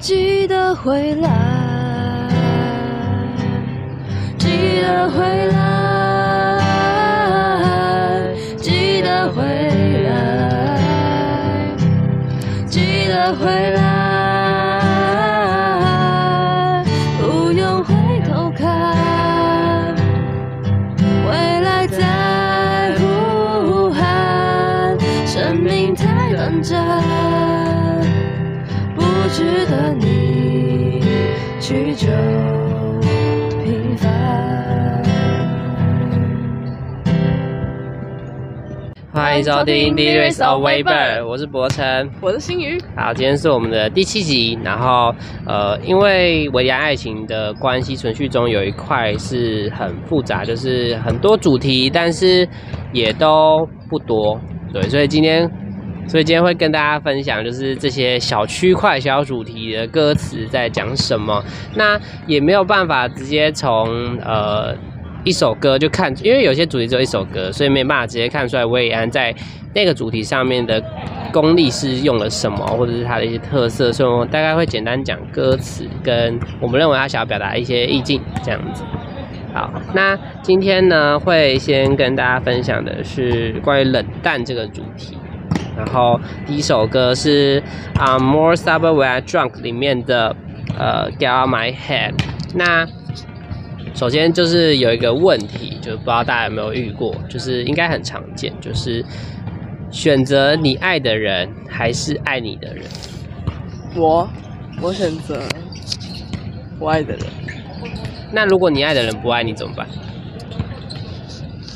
记得回来，记得回来，欢迎收听《d r i s of Weber》，我是博成。我是新宇，好，今天是我们的第七集。然后，呃，因为维亚爱情的关系，存续中有一块是很复杂，就是很多主题，但是也都不多。对，所以今天。所以今天会跟大家分享，就是这些小区块、小主题的歌词在讲什么。那也没有办法直接从呃一首歌就看，因为有些主题只有一首歌，所以没办法直接看出来魏安在那个主题上面的功力是用了什么，或者是他的一些特色。所以我大概会简单讲歌词，跟我们认为他想要表达一些意境这样子。好，那今天呢会先跟大家分享的是关于冷淡这个主题。然后第一首歌是啊，More Sober When I Drunk 里面的呃，Get Out My Head。那首先就是有一个问题，就不知道大家有没有遇过，就是应该很常见，就是选择你爱的人还是爱你的人。我我选择我爱的人。那如果你爱的人不爱你怎么办？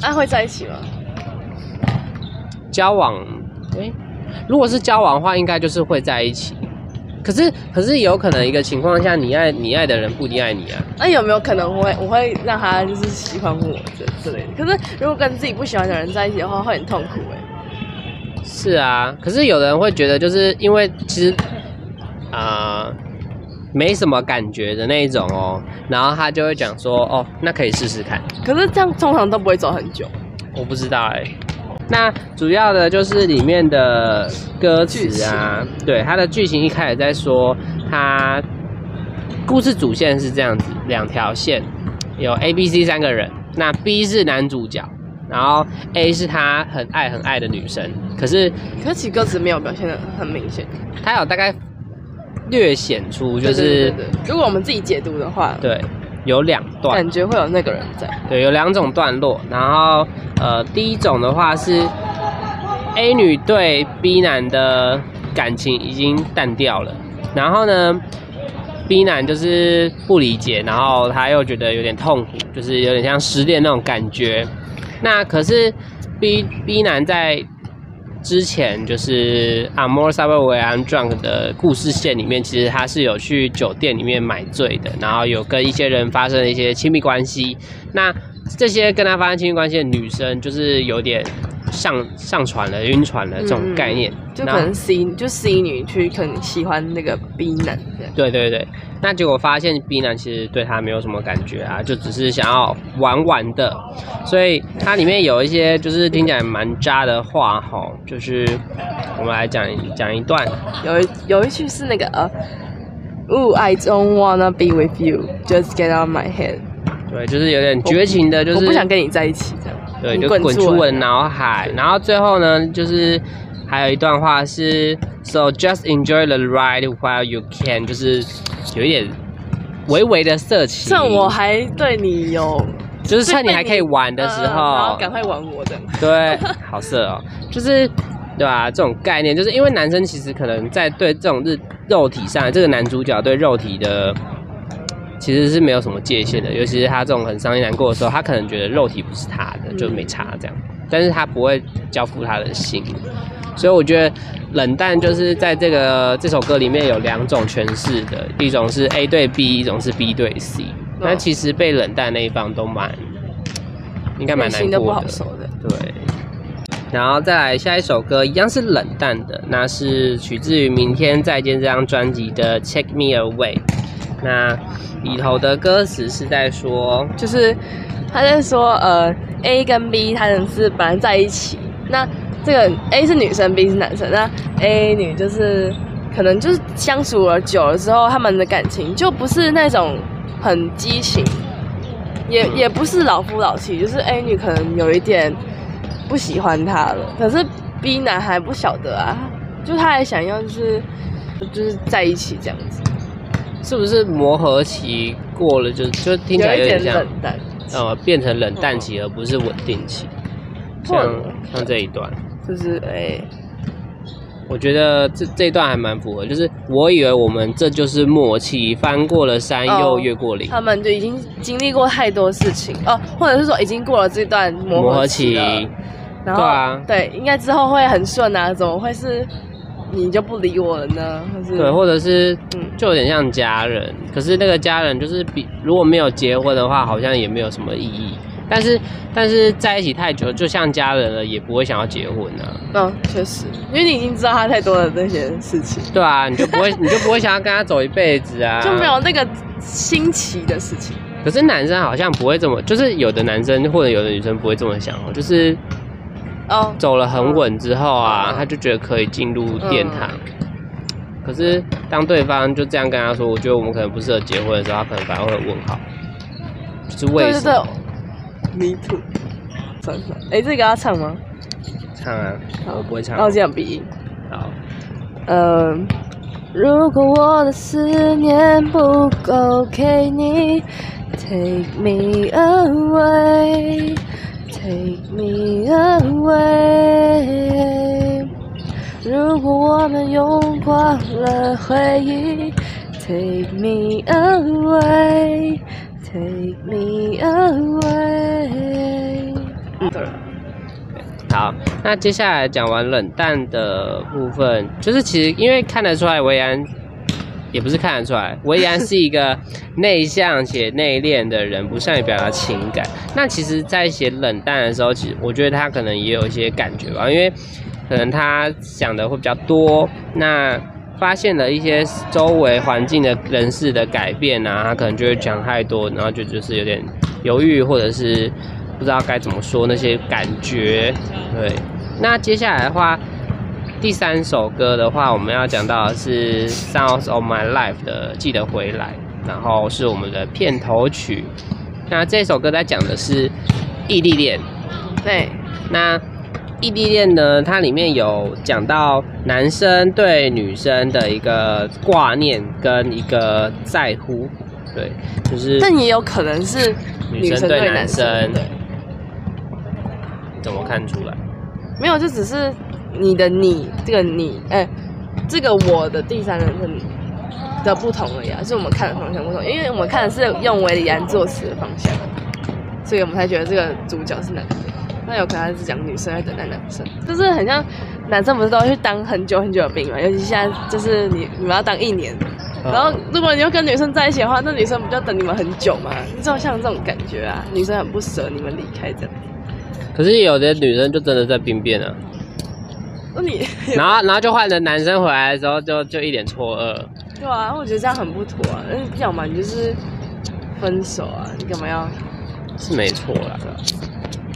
那会在一起吗？交往。诶，如果是交往的话，应该就是会在一起。可是，可是有可能一个情况下，你爱你爱的人不一定爱你啊。那有没有可能会我会让他就是喜欢我这之类的？可是如果跟自己不喜欢的人在一起的话，会很痛苦哎。是啊，可是有人会觉得，就是因为其实啊没什么感觉的那一种哦，然后他就会讲说，哦，那可以试试看。可是这样通常都不会走很久。我不知道哎。那主要的就是里面的歌词啊，对它的剧情一开始在说，它故事主线是这样子，两条线，有 A、B、C 三个人，那 B 是男主角，然后 A 是他很爱很爱的女生，可是可是其歌词没有表现的很明显，它有大概略显出就是，如果我们自己解读的话，对。有两段，感觉会有那个人在。对，有两种段落。然后，呃，第一种的话是 A 女对 B 男的感情已经淡掉了。然后呢，B 男就是不理解，然后他又觉得有点痛苦，就是有点像失恋那种感觉。那可是 B B 男在。之前就是《Amor s a b e When Drunk》的故事线里面，其实他是有去酒店里面买醉的，然后有跟一些人发生一些亲密关系。那这些跟他发生亲密关系的女生，就是有点。上上船了，晕船了这种概念，就可能 C 就 C 女去可能喜欢那个 B 男，对对对，那结果发现 B 男其实对他没有什么感觉啊，就只是想要玩玩的，所以它里面有一些就是听起来蛮渣的话哈，就是我们来讲讲一段，有有一句是那个呃，Oh I don't wanna be with you, just get out my head，对，就是有点绝情的，就是我不想跟你在一起这样。对，就滚出我的脑海。然后最后呢，就是还有一段话是，So just enjoy the ride while you can，就是有一点微微的色情。趁我还对你有，就是趁你还可以玩的时候，赶快玩我的。对，好色哦，就是对吧？这种概念，就是因为男生其实可能在对这种日肉体上，这个男主角对肉体的。其实是没有什么界限的，尤其是他这种很伤心难过的时候，他可能觉得肉体不是他的，就没差这样。但是他不会交付他的心，所以我觉得冷淡就是在这个这首歌里面有两种诠释的，一种是 A 对 B，一种是 B 对 C。那其实被冷淡那一方都蛮应该蛮难过的，对。然后再来下一首歌，一样是冷淡的，那是取自于《明天再见》这张专辑的《Take Me Away》。那里头的歌词是在说，就是他在说，呃，A 跟 B 他们是本来在一起，那这个 A 是女生，B 是男生，那 A 女就是可能就是相处了久了之后，他们的感情就不是那种很激情，也也不是老夫老妻，就是 A 女可能有一点不喜欢他了，可是 B 男还不晓得啊，就他还想要就是就是在一起这样子，是不是磨合期过了就就听起来有点像点冷淡，呃变成冷淡期，而不是稳定期。像像这一段，就是哎、我觉得这这一段还蛮符合，就是我以为我们这就是默契，翻过了山哦又越过岭，他们就已经经历过太多事情哦，或者是说已经过了这段磨合磨合期。然后对啊。对，应该之后会很顺啊，怎么会是你就不理我了呢？或是对，或者是嗯就有点像家人，可是那个家人就是比如果没有结婚的话，好像也没有什么意义。但是但是在一起太久，就像家人了，也不会想要结婚啊，嗯，确实，因为你已经知道他太多的那些事情，对啊，你就不会 你就不会想要跟他走一辈子啊，就没有那个新奇的事情。可是男生好像不会这么，就是有的男生或者有的女生不会这么想哦，就是哦，走了很稳之后啊，嗯他就觉得可以进入殿堂。可是当对方就这样跟他说，我觉得我们可能不适合结婚的时候，他可能反而会问号，就是为对对什么？对，Me too。算算，哎，这个要唱吗？唱啊，好我不会唱那。我这样比音。好，嗯，如果我的思念不够给你，Take me Take me away。如果我们用光了回忆，Take me away，Take me away。好，那接下来讲完冷淡的部分，就是其实因为看得出来维安，也不是看得出来，维安是一个内向且内敛的人，不善于表达情感。那其实，在写冷淡的时候，其实我觉得他可能也有一些感觉吧，因为可能他想的会比较多，那发现了一些周围环境的人事的改变啊，他可能就会讲太多，然后就就是有点犹豫，或者是不知道该怎么说那些感觉。对，那接下来的话，第三首歌的话，我们要讲到的是《Sounds of My Life》的《记得回来》，然后是我们的片头曲。那这首歌在讲的是异地恋。对，那异地恋呢，它里面有讲到男生对女生的一个挂念跟一个在乎，对，就是但也有可能是女生对男生生，对。怎么看出来？没有，就只是你的你这个你，哎、这个我的第三人称的不同而已啊，是我们看的方向不同，因为我们看的是用维里安作词的方向，所以我们才觉得这个主角是男生。那有可能他是讲女生在等待男生，就是很像男生不是都要去当很久很久的兵嘛，尤其现在就是你你们要当一年，然后如果你要跟女生在一起的话，那女生不就要等你们很久吗？就像这种感觉啊，女生很不舍你们离开这样。可是有的女生就真的在兵变啊，那你 然后然后就换成男生回来的时候就就一脸错愕，对啊，我觉得这样很不妥啊。那要么你就是分手啊，你干嘛要是没错啦。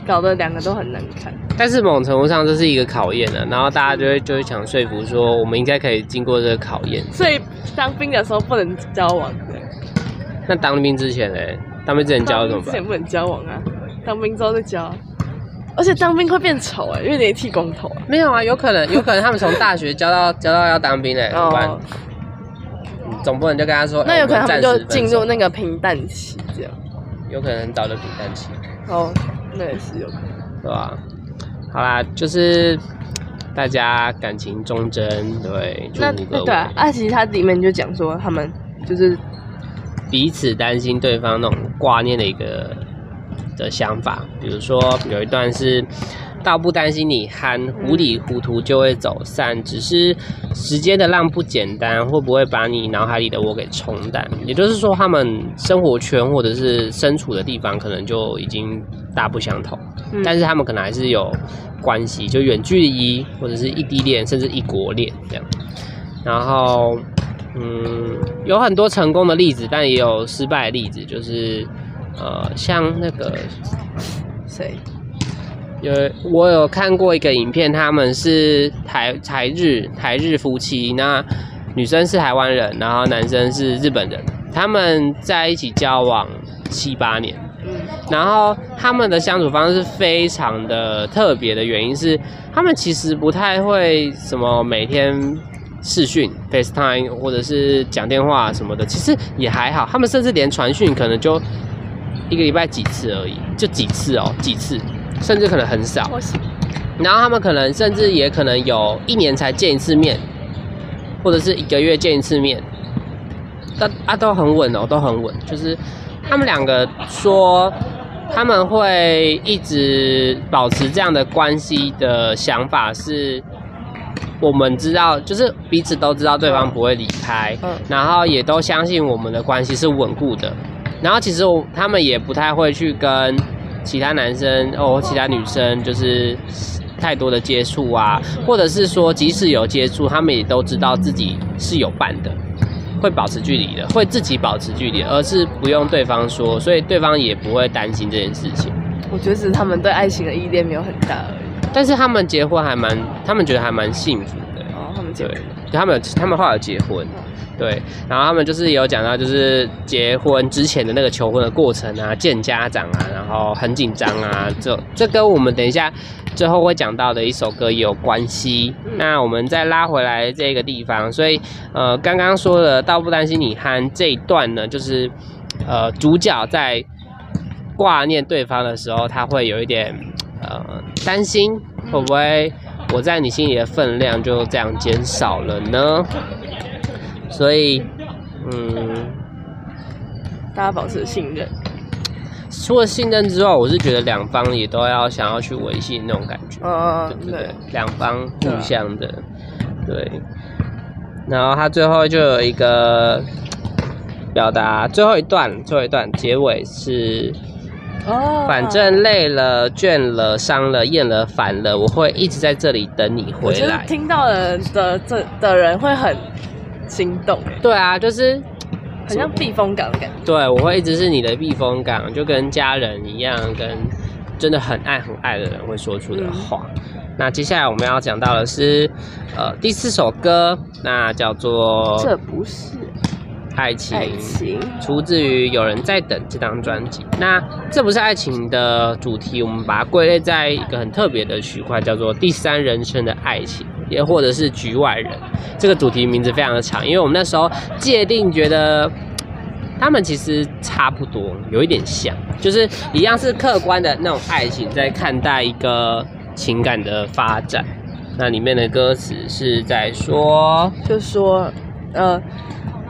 搞得两个都很难看？但是某种程度上这是一个考验的，然后大家就会就会想说服说我们应该可以经过这个考验。所以当兵的时候不能交往的，那当兵之前呢，当兵之前交怎么办？不能交往啊，当兵之后再交。而且当兵会变丑哎、因为你剃光头啊。没有啊，有可能 有可能他们从大学教到教到要当兵嘞，怎么办？哦，总不能就跟他说，那有可能他们就进入那，个平淡期这样。有可能很早就平淡期，哦，那也是有可能。对吧？好啦，就是大家感情忠贞，对，祝那。对啊，啊，其实它里面就讲说他们就是彼此担心对方那种挂念的一个的想法。比如说有一段是，倒不担心你憨，糊里糊涂就会走散，只是时间的浪不简单，会不会把你脑海里的我给冲淡？也就是说，他们生活圈或者是身处的地方可能就已经大不相同，嗯但是他们可能还是有关系，就远距离或者是异地恋，甚至异国恋这样。然后，嗯，有很多成功的例子，但也有失败的例子，就是呃，像那个谁？有我有看过一个影片，他们是台台日台日夫妻，那女生是台湾人，然后男生是日本人，他们在一起交往七八年，嗯然后他们的相处方式非常的特别的原因是，他们其实不太会什么每天视讯 FaceTime 或者是讲电话什么的，其实也还好。他们甚至连传讯可能就一个礼拜几次而已，就几次哦，几次，甚至可能很少。然后他们可能甚至也可能有一年才见一次面，或者是一个月见一次面，但啊都很稳哦，都很稳。就是他们两个说他们会一直保持这样的关系的想法是，我们知道，就是彼此都知道对方不会离开，嗯然后也都相信我们的关系是稳固的。然后其实我他们也不太会去跟其他男生哦，其他女生就是太多的接触啊，或者是说即使有接触，他们也都知道自己是有伴的，会保持距离的，会自己保持距离，而是不用对方说，所以对方也不会担心这件事情。我觉得只是他们对爱情的依恋没有很大而已。但是他们结婚还蛮，他们觉得还蛮幸福的。哦，他们结婚，他们他们后来结婚，对，然后他们就是有讲到就是结婚之前的那个求婚的过程啊，见家长啊，然后很紧张啊，这这跟我们等一下最后会讲到的一首歌也有关系。那我们再拉回来这个地方，所以呃，刚刚说的倒不担心你憨这一段呢，就是呃主角在挂念对方的时候，他会有一点呃担心，会不会我在你心里的分量就这样减少了呢？所以，嗯，大家保持信任。除了信任之外，我是觉得两方也都要想要去维系那种感觉，嗯对，不对对，？两方互相的，对。然后他最后就有一个表达，最后一段，最后一段结尾是。哦反正累了、倦了、伤了、厌了、烦了，我会一直在这里等你我觉得回来。听到的的这的人会很心动，哎，对啊，就是很像避风港的感觉。对我会一直是你的避风港，就跟家人一样，跟真的很爱很爱的人会说出的话。那接下来我们要讲到的是，呃，第四首歌，那叫做这不是《爱情》。爱情，出自于《有人在等》这张专辑。那这不是爱情的主题，我们把它归类在一个很特别的区块，叫做第三人称的爱情，也或者是局外人。这个主题名字非常的长，因为我们那时候界定觉得。他们其实差不多，有一点像，就是一样是客观的那种爱情，在看待一个情感的发展。那里面的歌词是在说，就说，呃，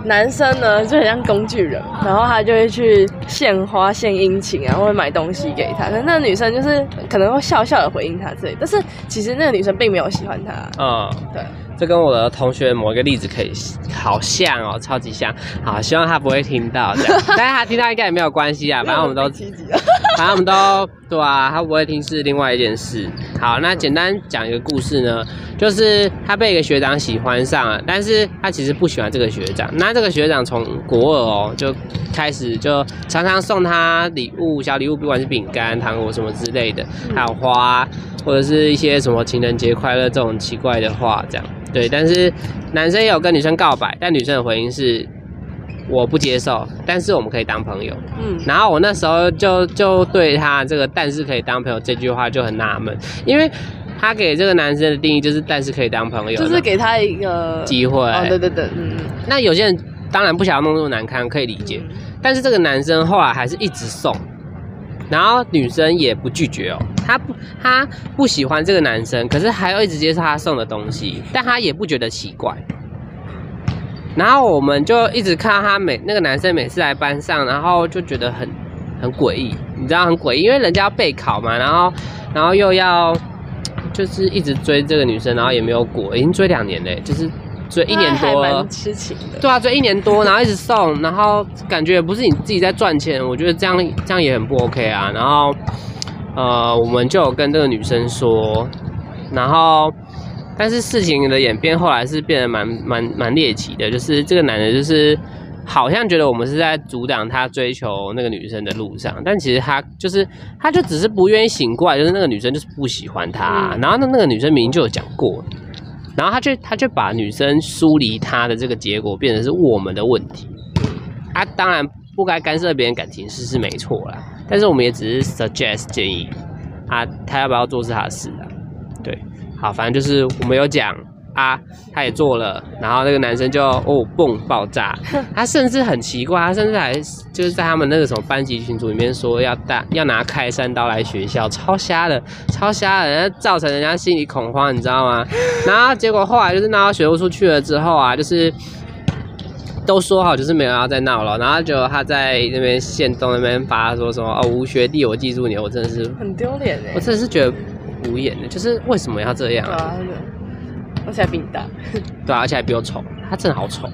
男生呢就很像工具人，然后他就会去献花、献殷勤啊，或者买东西给他。那个女生就是可能会笑笑的回应他之类，但是其实那个女生并没有喜欢他。嗯，对，这跟我的同学某一个例子可以好像哦，超级像。好，希望他不会听到这样，但是他听到应该也没有关系啊，反正我们都，积极啊。反正我们都对啊，他不会听是另外一件事。好，那简单讲一个故事呢，就是他被一个学长喜欢上了，但是他其实不喜欢这个学长。那这个学长从国二哦就开始就常常送他礼物，小礼物，不管是饼干、糖果什么之类的，还有花，或者是一些什么情人节快乐这种奇怪的话，这样对。但是男生也有跟女生告白，但女生的回应是我不接受，但是我们可以当朋友。嗯，然后我那时候就就对他这个“但是可以当朋友”这句话就很纳闷，因为他给这个男生的定义就是“但是可以当朋友”，就是给他一个机会。哦，对对对，嗯，那有些人当然不想要弄那么难堪，可以理解。嗯但是这个男生后来还是一直送，然后女生也不拒绝哦，他不他不喜欢这个男生，可是还要一直接受他送的东西，但他也不觉得奇怪。然后我们就一直看到他每那个男生每次来班上，然后就觉得很很诡异，你知道很诡异，因为人家要备考嘛，然后然后又要就是一直追这个女生，然后也没有果，已经追两年嘞，就是追一年多了。痴情的。对啊，追一年多，然后一直送，然后感觉不是你自己在赚钱，我觉得这样这样也很不 OK 啊。然后呃，我们就有跟这个女生说，然后但是事情的演变后来是变得蛮蛮蛮猎奇的，就是这个男的就是好像觉得我们是在阻挡他追求那个女生的路上，但其实他就是他就只是不愿意醒过来，就是那个女生就是不喜欢他，嗯然后那那个女生明明就有讲过，然后他却他却把女生疏离他的这个结果变成是我们的问题。啊，当然不该干涉别人感情事是没错啦，但是我们也只是 suggest 建议啊，他要不要做是他的事啊。对，好，反正就是我们有讲啊，他也做了，然后那个男生就哦蹦爆炸，他甚至很奇怪，他甚至还就是在他们那个什么班级群组里面说要带要拿开山刀来学校，超瞎的，超瞎的，人家造成人家心里恐慌，你知道吗？然后结果后来就是闹到学务处去了之后啊，就是。都说好就是没有要再闹了，然后结果他在那边县东那边发说什么哦吴学弟我记住你，我真的是很丢脸哎我。真的是觉得无言的，就是为什么要这样啊？对啊，真的，而且还比你大。对啊，而且还比我丑，他真的好丑。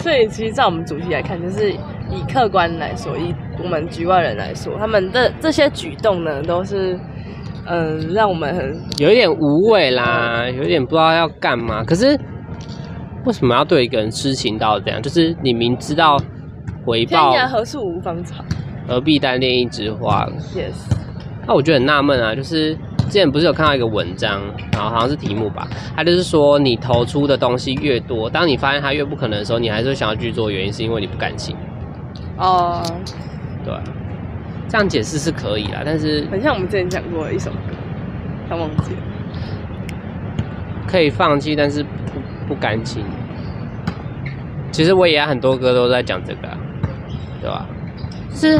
所以其实，在我们主题来看，就是以客观来说，以我们局外人来说，他们的这些举动呢，都是嗯，让我们很有一点无畏啦，有一点不知道要干嘛。可是为什么要对一个人痴情到这样？就是你明知道回天报，涯何处无芳草。何必单恋一枝花？Yes，那我觉得很纳闷啊，就是之前不是有看到一个文章，然后好像是题目吧，他就是说你投出的东西越多，当你发现它越不可能的时候，你还是会想要去做，原因是因为你不甘心，哦、对啊这样解释是可以啦，但是很像我们之前讲过的一首歌，他忘记了。可以放弃，但是不不甘心。其实我也很多歌都在讲这个、啊，对吧？是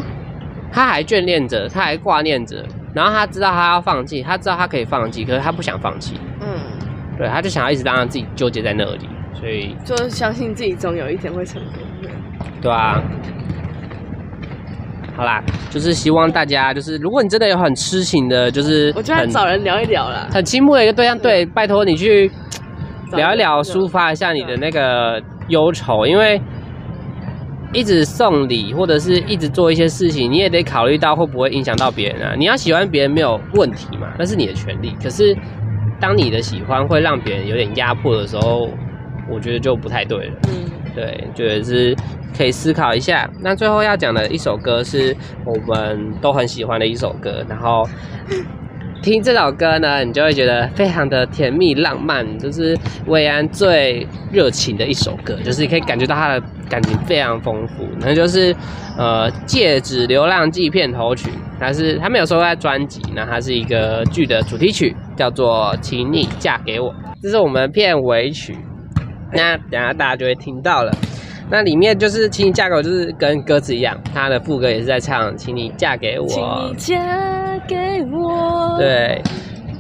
他还眷恋着，他还挂念着，然后他知道他要放弃，他知道他可以放弃，可是他不想放弃，嗯，对，他就想要一直让自己纠结在那里，所以就相信自己总有一天会成功。的。对啊。好啦，就是希望大家，就是如果你真的有很痴情的，就是我觉得很找人聊一聊啦，很倾慕的一个对象，对，拜托你去聊一聊，抒发一下你的那个忧愁，因为一直送礼或者是一直做一些事情，你也得考虑到会不会影响到别人啊。你要喜欢别人没有问题嘛，那是你的权利。可是当你的喜欢会让别人有点压迫的时候，我觉得就不太对了。嗯，对，觉得是可以思考一下。那最后要讲的一首歌是我们都很喜欢的一首歌，然后听这首歌呢，你就会觉得非常的甜蜜浪漫，就是魏安最热情的一首歌，就是你可以感觉到他的感情非常丰富。那就是呃《戒指流浪记》片头曲，它是它没有收在专辑，那它是一个剧的主题曲，叫做《请你嫁给我》，这是我们片尾曲。那等下大家就会听到了。那里面就是“请你嫁给我”，就是跟歌词一样，它的副歌也是在唱“请你嫁给我”。请你嫁给我。，对，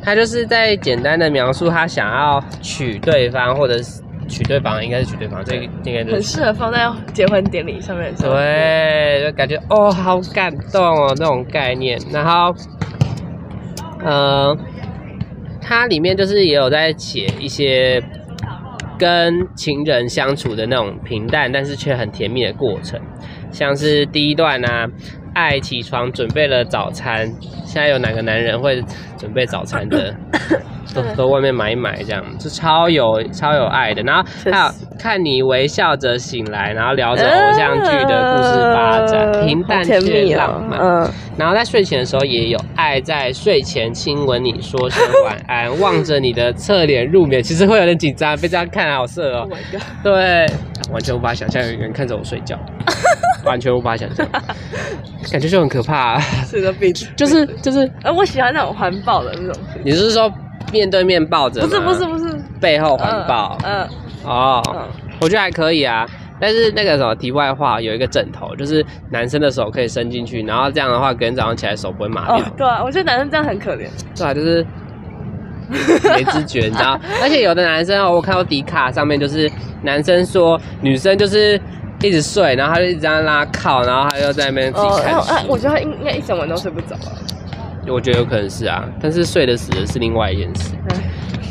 他就是在简单的描述他想要娶对方，或者是娶对方，应该是娶对方，这个应该就是很适合放在结婚典礼上面。对，就感觉哦，好感动哦，那种概念。然后，呃，它里面就是也有在写一些跟情人相处的那种平淡，但是却很甜蜜的过程，像是第一段啊，爱起床准备了早餐，现在有哪个男人会准备早餐的？都都外面买一买，这样就超有超有爱的。然后还有看你微笑着醒来，然后聊着偶像剧的故事发展，呃平淡好甜却蜜哦浪漫。嗯，然后在睡前的时候也有爱，在睡前亲吻你，说声晚安，望着你的侧脸入眠。其实会有点紧张，被这样看好色哦 Oh。对，完全无法想象有人看着我睡觉，完全无法想象，感觉就很可怕、啊。是个病，就是就是，呃，我喜欢那种环抱的那种，你是说面对面抱着？不是不是不是，背后环抱。嗯哦，嗯我觉得还可以啊。但是那个什么题外话，有一个枕头，就是男生的手可以伸进去，然后这样的话，隔天早上起来手不会麻掉。哦，对啊，我觉得男生这样很可怜，对啊，就是 没知觉，你知道？而且有的男生哦，我看到迪卡上面就是男生说女生就是一直睡，然后他就一直这样拉靠，然后他就在那边自己哦，看我觉得他应应该一整晚都睡不着啊，我觉得有可能是啊，但是睡的死的是另外一件事。哎，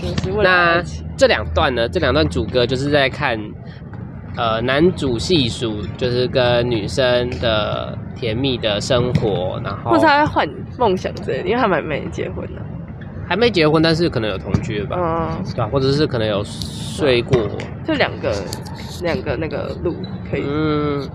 真是为了那这两段呢？这两段主歌就是在看，呃，男主细数就是跟女生的甜蜜的生活，然后或者他在幻梦想之类的，因为他们还没结婚呢，还没结婚，但是可能有同居了吧，嗯，对吧、或者是可能有睡过，就两个两个那个路可以，嗯，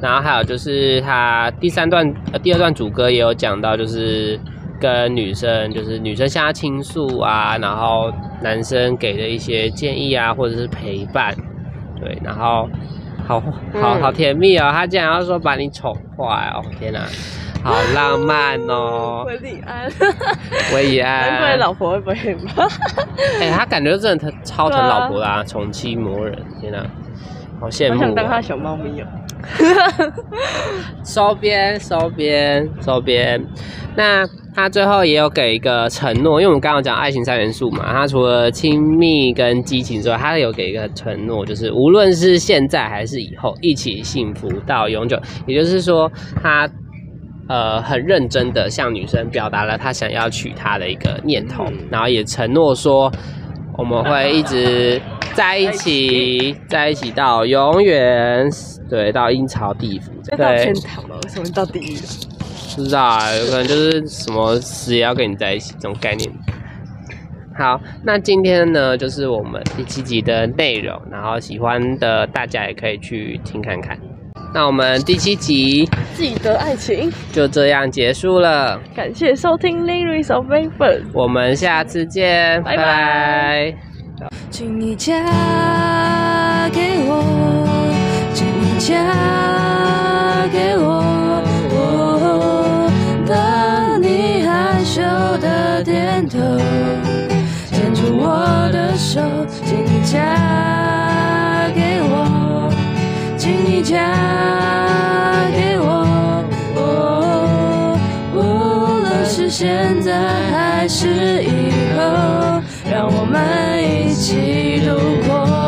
然后还有就是他第三段、呃第二段主歌也有讲到，就是跟女生，就是女生向他倾诉啊，然后男生给的一些建议啊，或者是陪伴，对，然后好好嗯好甜蜜哦，他竟然要说把你宠坏哦，天哪，好浪漫哦，韦礼安，维怡安，难怪老婆会不会骂？哎、他感觉真的超疼老婆啦，宠妻魔人，天哪，好羡慕、我想当他哦。小猫咪哦。收编，收编，收编。那他最后也有给一个承诺，因为我们刚刚讲爱情三元素嘛，他除了亲密跟激情之外，他有给一个承诺，就是无论是现在还是以后，一起幸福到永久。也就是说，他呃很认真的向女生表达了他想要娶她的一个念头，嗯然后也承诺说我们会一直在一起，在一起到永远，对，到阴曹地府，对到天，堂吗，为什么到地狱了？不知道啊，有可能就是什么死也要跟你在一起这种概念。好，那今天呢，就是我们第七集的内容，然后喜欢的大家也可以去听看看。那我们第七集。记得爱情，就这样结束了，感谢收听《Lyrics of Maple》。我们下次见，拜拜。请你嫁给我，请你嫁给我，我等你害羞的点头，牵住我的手，请你嫁嫁给我，无论是现在还是以后，让我们一起度过。